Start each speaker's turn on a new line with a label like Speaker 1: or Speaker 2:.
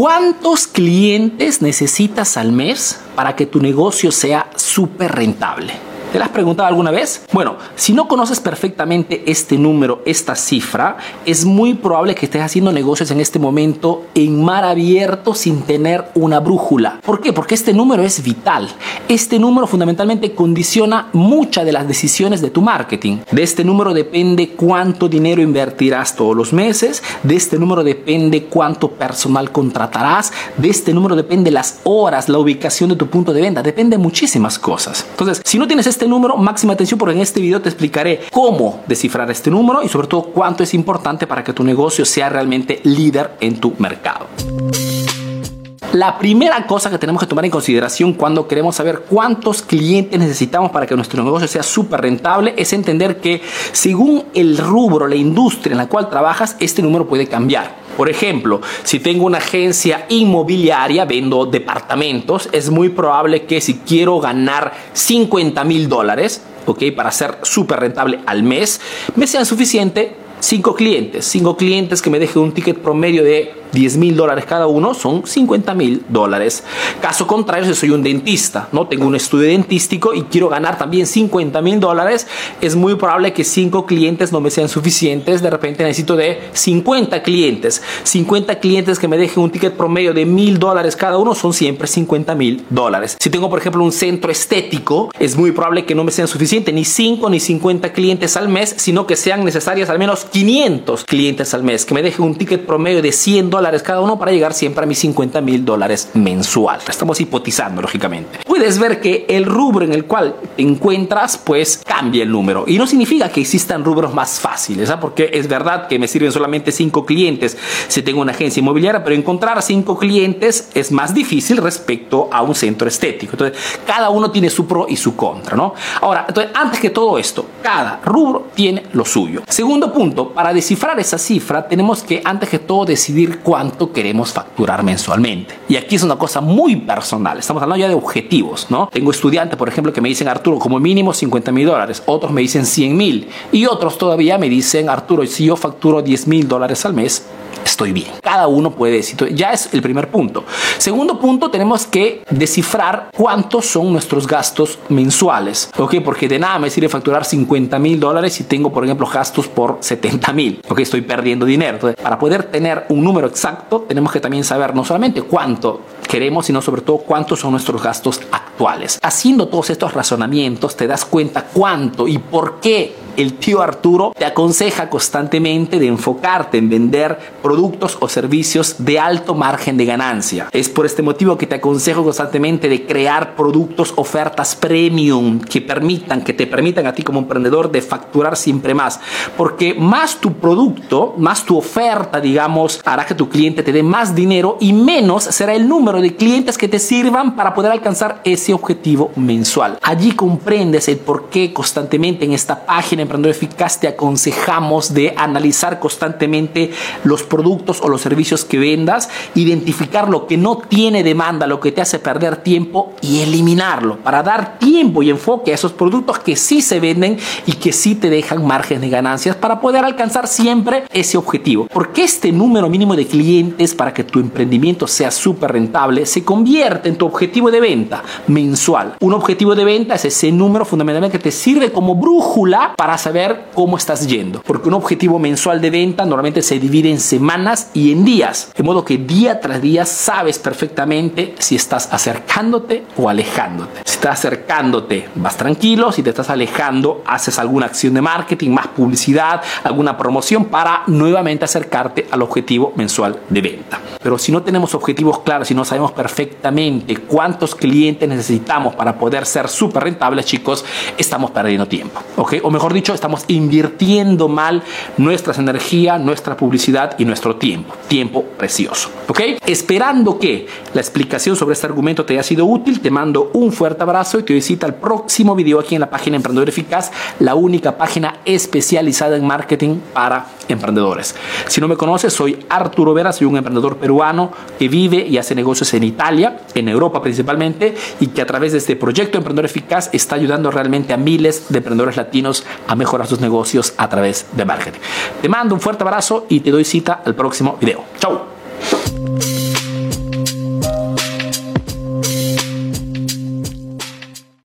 Speaker 1: ¿Cuántos clientes necesitas al mes para que tu negocio sea súper rentable? ¿Te la has preguntado alguna vez? Bueno, si no conoces perfectamente este número, esta cifra, es muy probable que estés haciendo negocios en este momento en mar abierto sin tener una brújula. ¿Por qué? Porque este número es vital. Este número fundamentalmente condiciona muchas de las decisiones de tu marketing. De este número depende cuánto dinero invertirás todos los meses, de este número depende cuánto personal contratarás, de este número depende las horas, la ubicación de tu punto de venta, depende muchísimas cosas. Entonces, si no tienes este número, máxima atención porque en este video te explicaré cómo descifrar este número y sobre todo cuánto es importante para que tu negocio sea realmente líder en tu mercado. La primera cosa que tenemos que tomar en consideración cuando queremos saber cuántos clientes necesitamos para que nuestro negocio sea súper rentable es entender que según el rubro, la industria en la cual trabajas, este número puede cambiar. Por ejemplo, si tengo una agencia inmobiliaria, vendo departamentos, es muy probable que si quiero ganar 50 mil dólares, ¿ok? Para ser súper rentable al mes, me sean suficiente 5 clientes. 5 clientes que me dejen un ticket promedio de 10 mil dólares cada uno son 50 mil dólares. Caso contrario, si soy un dentista, no tengo un estudio dentístico y quiero ganar también 50 mil dólares, es muy probable que 5 clientes no me sean suficientes. De repente necesito de 50 clientes. 50 clientes que me dejen un ticket promedio de mil dólares cada uno son siempre 50 mil dólares. Si tengo, por ejemplo, un centro estético, es muy probable que no me sean suficientes ni 5 ni 50 clientes al mes, sino que sean necesarias al menos 500 clientes al mes, que me dejen un ticket promedio de 100 dólares dólares cada uno para llegar siempre a mis 50 mil dólares mensual. Estamos hipotizando, lógicamente. Puedes ver que el rubro en el cual te encuentras, pues cambia el número. Y no significa que existan rubros más fáciles, ¿ah? porque es verdad que me sirven solamente 5 clientes si tengo una agencia inmobiliaria, pero encontrar 5 clientes es más difícil respecto a un centro estético. Entonces, cada uno tiene su pro y su contra, ¿no? Ahora, entonces, antes que todo esto, cada rubro tiene lo suyo. Segundo punto, para descifrar esa cifra, tenemos que antes que todo decidir cuánto queremos facturar mensualmente. Y aquí es una cosa muy personal, estamos hablando ya de objetivos, ¿no? Tengo estudiantes, por ejemplo, que me dicen, Arturo, como mínimo 50 mil dólares, otros me dicen 100 mil y otros todavía me dicen, Arturo, si yo facturo 10 mil dólares al mes, estoy bien. Cada uno puede decir, ya es el primer punto. Segundo punto, tenemos que descifrar cuántos son nuestros gastos mensuales, ¿ok? Porque de nada me sirve facturar 50 mil dólares si tengo, por ejemplo, gastos por 70 mil, ¿ok? Estoy perdiendo dinero. Para poder tener un número exacto, tenemos que también saber no solamente cuánto queremos, sino sobre todo cuántos son nuestros gastos actuales. Haciendo todos estos razonamientos, te das cuenta cuánto y por qué el tío Arturo te aconseja constantemente de enfocarte en vender productos o servicios de alto margen de ganancia. Es por este motivo que te aconsejo constantemente de crear productos, ofertas premium que permitan, que te permitan a ti como emprendedor de facturar siempre más. Porque más tu producto, más tu oferta, digamos, hará que tu cliente te dé más dinero y menos será el número de clientes que te sirvan para poder alcanzar ese objetivo mensual. Allí comprendes el por qué constantemente en esta página Emprendedor Eficaz te aconsejamos de analizar constantemente los productos o los servicios que vendas, identificar lo que no tiene demanda, lo que te hace perder tiempo y eliminarlo para dar tiempo y enfoque a esos productos que sí se venden y que sí te dejan margen de ganancias para poder alcanzar siempre ese objetivo. Porque este número mínimo de clientes para que tu emprendimiento sea súper rentable se convierte en tu objetivo de venta mensual. Un objetivo de venta es ese número fundamentalmente que te sirve como brújula para saber cómo estás yendo. Porque un objetivo mensual de venta normalmente se divide en semanas y en días. De modo que día tras día sabes perfectamente si estás acercándote o alejándote. Si estás acercándote, vas tranquilo. Si te estás alejando, haces alguna acción de marketing, más publicidad, alguna promoción para nuevamente acercarte al objetivo mensual de venta. Pero si no tenemos objetivos claros, si no sabemos perfectamente cuántos clientes necesitamos para poder ser súper rentables, chicos, estamos perdiendo tiempo. ¿Ok? O mejor dicho, estamos invirtiendo mal nuestra energía, nuestra publicidad y nuestro tiempo. Tiempo precioso. ¿Ok? Esperando que la explicación sobre este argumento te haya sido útil, te mando un fuerte abrazo y te visita al próximo video aquí en la página Emprendedor Eficaz, la única página especializada en marketing para emprendedores. Si no me conoces, soy Arturo Vera, soy un emprendedor peruano que vive y hace negocios en Italia, en Europa principalmente, y que a través de este proyecto Emprendedor Eficaz está ayudando realmente a miles de emprendedores latinos a mejorar sus negocios a través de marketing. Te mando un fuerte abrazo y te doy cita al próximo video. Chao.